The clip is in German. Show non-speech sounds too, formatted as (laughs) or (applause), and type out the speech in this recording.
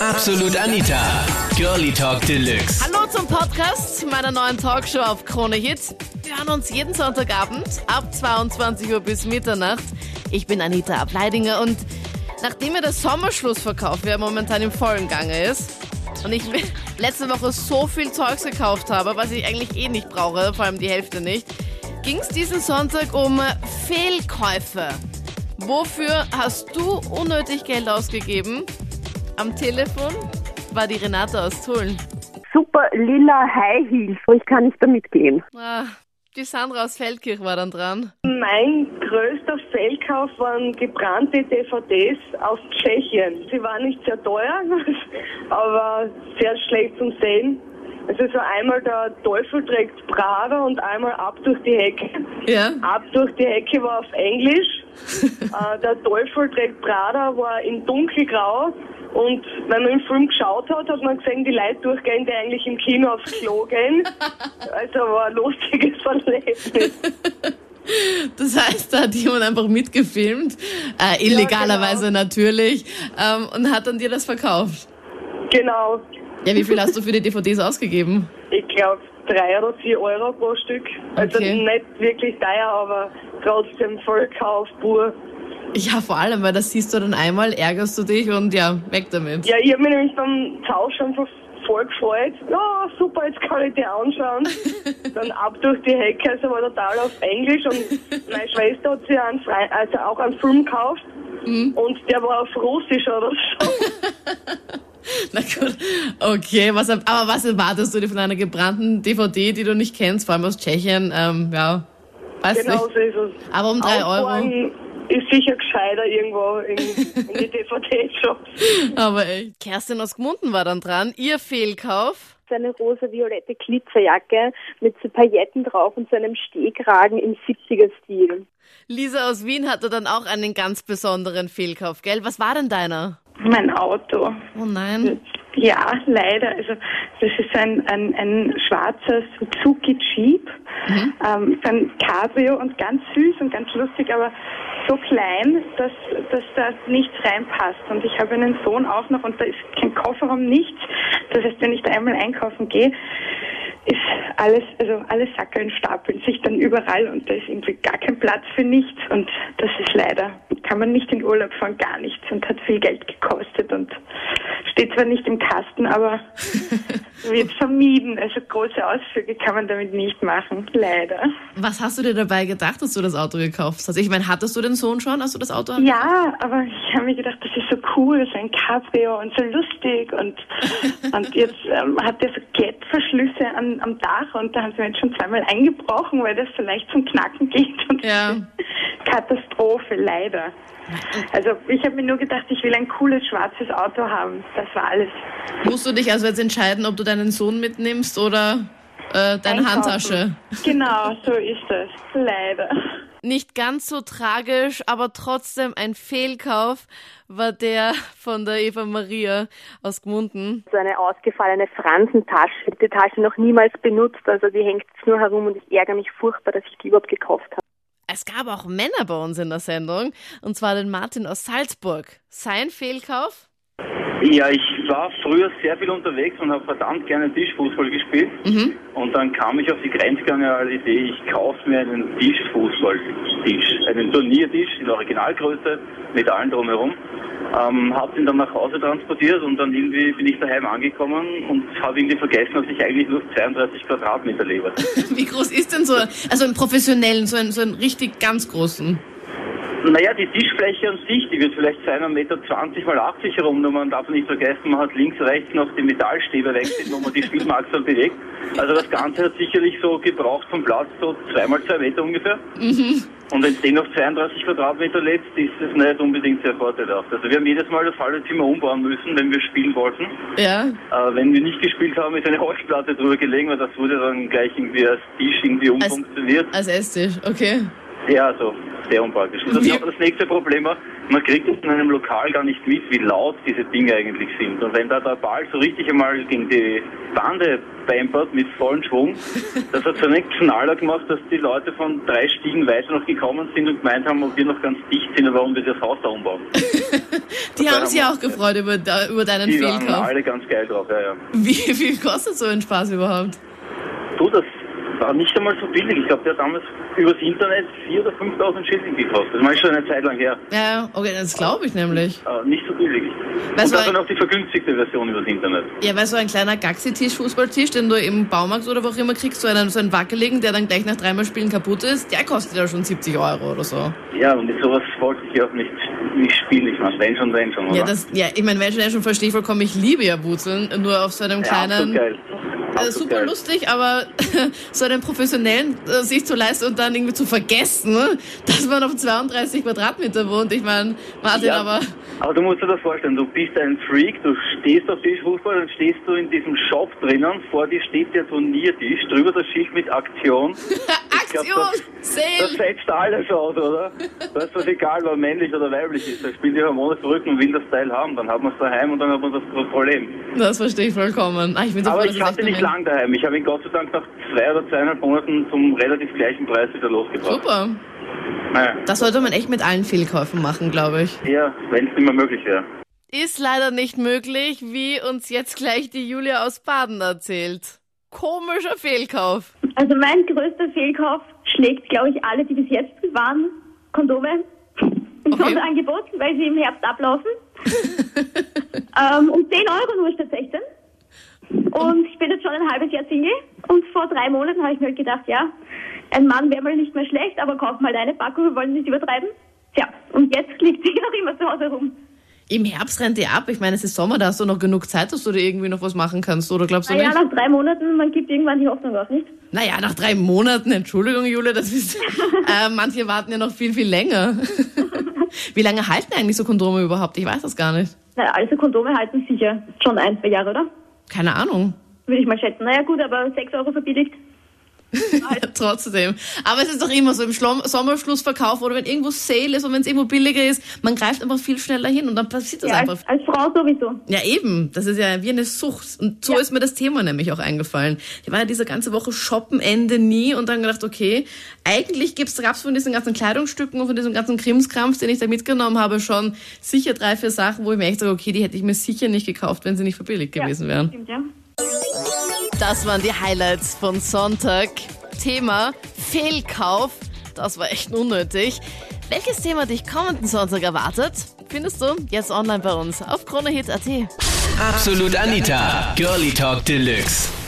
Absolut Anita. Girlie Talk Deluxe. Hallo zum Podcast meiner neuen Talkshow auf Krone Hit. Wir hören uns jeden Sonntagabend ab 22 Uhr bis Mitternacht. Ich bin Anita Ableidinger und nachdem mir der Sommerschlussverkauf ja momentan im vollen Gange ist und ich (laughs) letzte Woche so viel Zeugs gekauft habe, was ich eigentlich eh nicht brauche, vor allem die Hälfte nicht, ging es diesen Sonntag um Fehlkäufe. Wofür hast du unnötig Geld ausgegeben? Am Telefon war die Renate aus Tulln. super lila High Heels. Ich kann nicht damit gehen. Ah, die Sandra aus Feldkirch war dann dran. Mein größter Fehlkauf waren gebrannte DVDs aus Tschechien. Sie waren nicht sehr teuer, (laughs) aber sehr schlecht zum Sehen. Also so einmal der Teufel trägt Prada und einmal ab durch die Hecke. Ja. Ab durch die Hecke war auf Englisch. (laughs) äh, der Teufel trägt Prada war in dunkelgrau. Und wenn man den Film geschaut hat, hat man gesehen, die Leute durchgehen, die eigentlich im Kino aufs Klo gehen. (laughs) Also war ein lustiges Erlebnis. (laughs) Das heißt, da hat jemand einfach mitgefilmt, äh, illegalerweise natürlich, ähm, und hat dann dir das verkauft. Genau. Ja, wie viel hast du für die DVDs ausgegeben? Ich glaube drei oder vier Euro pro Stück. Also Okay. nicht wirklich teuer, aber trotzdem Vollkauf pur. Ja, vor allem, weil das siehst du dann einmal, ärgerst du dich und ja, weg damit. Ja, ich habe mich nämlich beim Tauschen schon voll gefreut. Ja, super, jetzt kann ich die anschauen. (laughs) Dann ab durch die Hecke, also war total auf Englisch und meine Schwester hat sich einen Fre also auch einen Film gekauft und der war auf Russisch oder so. (laughs) Na gut, okay, was, aber was erwartest du dir von einer gebrannten DVD, die du nicht kennst, vor allem aus Tschechien? Ähm, ja, weiß genau nicht. so ist es. Aber um drei Euro. Ist sicher gescheiter irgendwo in, in die DVD-Shops. Aber echt. Kerstin aus Gmunden war dann dran. Ihr Fehlkauf. So eine rosa-violette Glitzerjacke mit so Pailletten drauf und so einem Stehkragen im 70er-Stil. Lisa aus Wien hatte dann auch einen ganz besonderen Fehlkauf, gell? Was war denn deiner? Mein Auto. Oh nein. Ja, leider. Also das ist ein, ein, ein schwarzer Suzuki Jeep, ähm, so ein Cabrio und ganz süß und ganz lustig, aber so klein, dass, dass da nichts reinpasst. Und ich habe einen Sohn auch noch und da ist kein Kofferraum, nichts. Das heißt, wenn ich da einmal einkaufen gehe, ist alles, also alle Sackeln stapeln sich dann überall und da ist irgendwie gar kein Platz für nichts und das ist leider, kann man nicht in Urlaub fahren, gar nichts und hat viel Geld gekostet und steht zwar nicht im Kasten, aber (laughs) wird vermieden. Also große Ausflüge kann man damit nicht machen, leider. Was hast du dir dabei gedacht, dass du das Auto gekauft hast? Ich meine, hattest du den Sohn schon, als du das Auto Ja, aber ich habe mir gedacht, das ist so cool, so ein Cabrio und so lustig und, (laughs) und jetzt ähm, hat der so Klettverschlüsse am, Dach und da haben sie mir jetzt schon zweimal eingebrochen, weil das so leicht zum Knacken geht und Ja. (laughs) Katastrophe, leider. Also ich habe mir nur gedacht, ich will ein cooles schwarzes Auto haben. Das war alles. Musst du dich also jetzt entscheiden, ob du deinen Sohn mitnimmst oder äh, deine Einkaufen. Handtasche? Genau, so ist das. Leider. Nicht ganz so tragisch, aber trotzdem ein Fehlkauf war der von der Eva Maria aus Gmunden. So eine ausgefallene Fransentasche. Die Tasche noch niemals benutzt, also die hängt jetzt nur herum und ich ärgere mich furchtbar, dass ich die überhaupt gekauft habe. Es gab auch Männer bei uns in der Sendung, und zwar den Martin aus Salzburg. Sein Fehlkauf? Ja, ich war früher sehr viel unterwegs und habe verdammt gerne Tischfußball gespielt. Und dann kam ich auf die grenzgeniale Idee, ich kaufe mir einen Tischfußballtisch, einen Turniertisch in Originalgröße mit allem drumherum. Ähm, habe den dann nach Hause transportiert und dann irgendwie bin ich daheim angekommen und habe irgendwie vergessen, dass ich eigentlich nur 32 Quadratmeter lebe. (laughs) Wie groß ist denn so, also einen professionellen, so einen, so einen richtig ganz großen? Naja, die Tischfläche an sich, die wird vielleicht sein, 1,20 Meter mal 80 herum, nur man darf nicht vergessen, man hat links, rechts noch die Metallstäbe weg, wo man die Spielmaxel bewegt. Also das Ganze hat sicherlich so gebraucht vom Platz so zwei mal zwei Meter ungefähr. Und wenn du den auf 32 Quadratmeter lädst, ist es nicht unbedingt sehr vorteilhaft. Also wir haben jedes Mal das halbe Zimmer umbauen müssen, wenn wir spielen wollten. Ja. Äh, wenn wir nicht gespielt haben, ist eine Holzplatte drüber gelegen, weil das wurde dann gleich irgendwie als Tisch irgendwie Als- umfunktioniert. Als Esstisch, okay. Ja, also sehr unpraktisch. Und das, Wie- das nächste Problem war, man kriegt in einem Lokal gar nicht mit, wie laut diese Dinge eigentlich sind. Und wenn da der Ball so richtig einmal gegen die Bande pampert mit vollem Schwung, (laughs) das hat so einen Knaller gemacht, dass die Leute von drei Stiegen weiter noch gekommen sind und gemeint haben, ob wir noch ganz dicht sind und warum wir das Haus da umbauen. (laughs) Die haben sich auch gefreut über, über deinen Die waren Fehlkauf. alle ganz geil drauf, ja, ja. Wie viel kostet so ein Spaß überhaupt? Du, das war nicht einmal so billig. Ich glaube, der hat damals übers Internet 4.000 oder 5.000 Schilling gekostet. Das war schon eine Zeit lang her. Ja, okay, das glaube ich nämlich. Äh, nicht so billig. Was und dann auch die vergünstigte Version übers Internet. Ja, weil so ein kleiner Gaxi-Tisch, Fußballtisch, den du im Baumarkt oder wo auch immer kriegst, so einen, so einen wackeligen, der dann gleich nach dreimal Spielen kaputt ist, der kostet ja schon 70 Euro oder so. Ja, und mit sowas wollte ich auch nicht, nicht spielen. Ich meine, wenn schon, wenn schon. Oder? Ja, das, ja, ich meine, wenn schon, ja schon verstehe ich vollkommen, ich liebe ja Wurzeln, nur auf so einem ja, kleinen, absolut geil. Äh, super lustig, aber (laughs) so einen professionellen äh, sich zu leisten und dann irgendwie zu vergessen, ne, dass man auf 32 Quadratmeter wohnt. Ich meine, Martin, Ja, aber aber du musst dir das vorstellen, du bist ein Freak, du stehst auf Tischfußball, dann stehst du in diesem Shop drinnen, vor dir steht der Turniertisch, drüber das Schild mit Aktion. (laughs) Glaub, Das Sale! setzt alles aus, oder? Da ist das egal, ob männlich oder weiblich ist. Da spielt die Hormone verrückt und will das Teil haben. Dann hat man es daheim und dann hat man das Problem. Das verstehe ich vollkommen. Ah, ich bin so Aber froh, ich hatte nicht lang daheim. Ich habe ihn Gott sei Dank nach zwei oder zweieinhalb Monaten zum relativ gleichen Preis wieder losgebracht. Super. Naja. Das sollte man echt mit allen Fehlkäufen machen, glaube ich. Ja, wenn es nicht mehr möglich wäre. Ist leider nicht möglich, wie uns jetzt gleich die Julia aus Baden erzählt. Komischer Fehlkauf. Also mein größter Fehlkauf schlägt, glaube ich, alle, die bis jetzt waren, Kondome im (laughs) Okay. Sonderangebot, weil sie im Herbst ablaufen. (laughs) ähm, um 10 Euro nur statt 16. Und ich bin jetzt schon ein halbes Jahr Single und vor drei Monaten habe ich mir halt gedacht, ja, ein Mann wäre mal nicht mehr schlecht, aber kauf mal eine Packung, wir wollen nicht übertreiben. Tja, und jetzt liegt sie (laughs) noch immer zu Hause rum. Im Herbst rennt die ab. Ich meine, es ist Sommer, da hast du noch genug Zeit, dass du da irgendwie noch was machen kannst, oder glaubst du Naja, nicht? nach drei Monaten, man gibt irgendwann die Hoffnung auf, nicht? Naja, nach drei Monaten, Entschuldigung, Julia, das ist. (laughs) äh, manche warten ja noch viel, viel länger. (laughs) wie lange halten eigentlich so Kondome überhaupt? Ich weiß das gar nicht. Naja, also Kondome halten sicher schon ein, zwei Jahre, oder? Keine Ahnung. Würde ich mal schätzen. Naja gut, aber 6 Euro verbilligt. (laughs) Trotzdem. Aber es ist doch immer so im Schlom Sommerschlussverkauf oder wenn irgendwo Sale ist und wenn es irgendwo billiger ist, man greift einfach viel schneller hin und dann passiert das Ja, einfach. als, als Frau sowieso. Ja, eben. Das ist ja wie eine Sucht. Und so Ja. ist mir das Thema nämlich auch eingefallen. Ich war ja diese ganze Woche shoppen, Ende nie und dann gedacht, okay, eigentlich gibt's, gab's von diesen ganzen Kleidungsstücken und von diesem ganzen Krimskrams, den ich da mitgenommen habe, schon sicher drei, vier Sachen, wo ich mir echt sage, okay, die hätte ich mir sicher nicht gekauft, wenn sie nicht verbilligt gewesen wären. Stimmt, ja. Das waren die Highlights von Sonntag. Thema Fehlkauf. Das war echt unnötig. Welches Thema dich kommenden Sonntag erwartet, findest du jetzt online bei uns auf kronehit.at. Absolut Anita, Girlie Talk Deluxe.